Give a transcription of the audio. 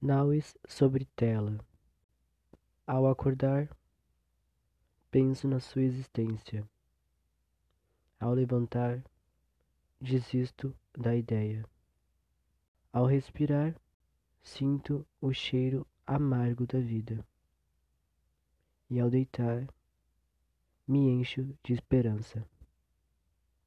Naues sobre tela. Ao acordar, penso na sua existência. Ao levantar, desisto da ideia. Ao respirar, sinto o cheiro amargo da vida. E ao deitar, me encho de esperança.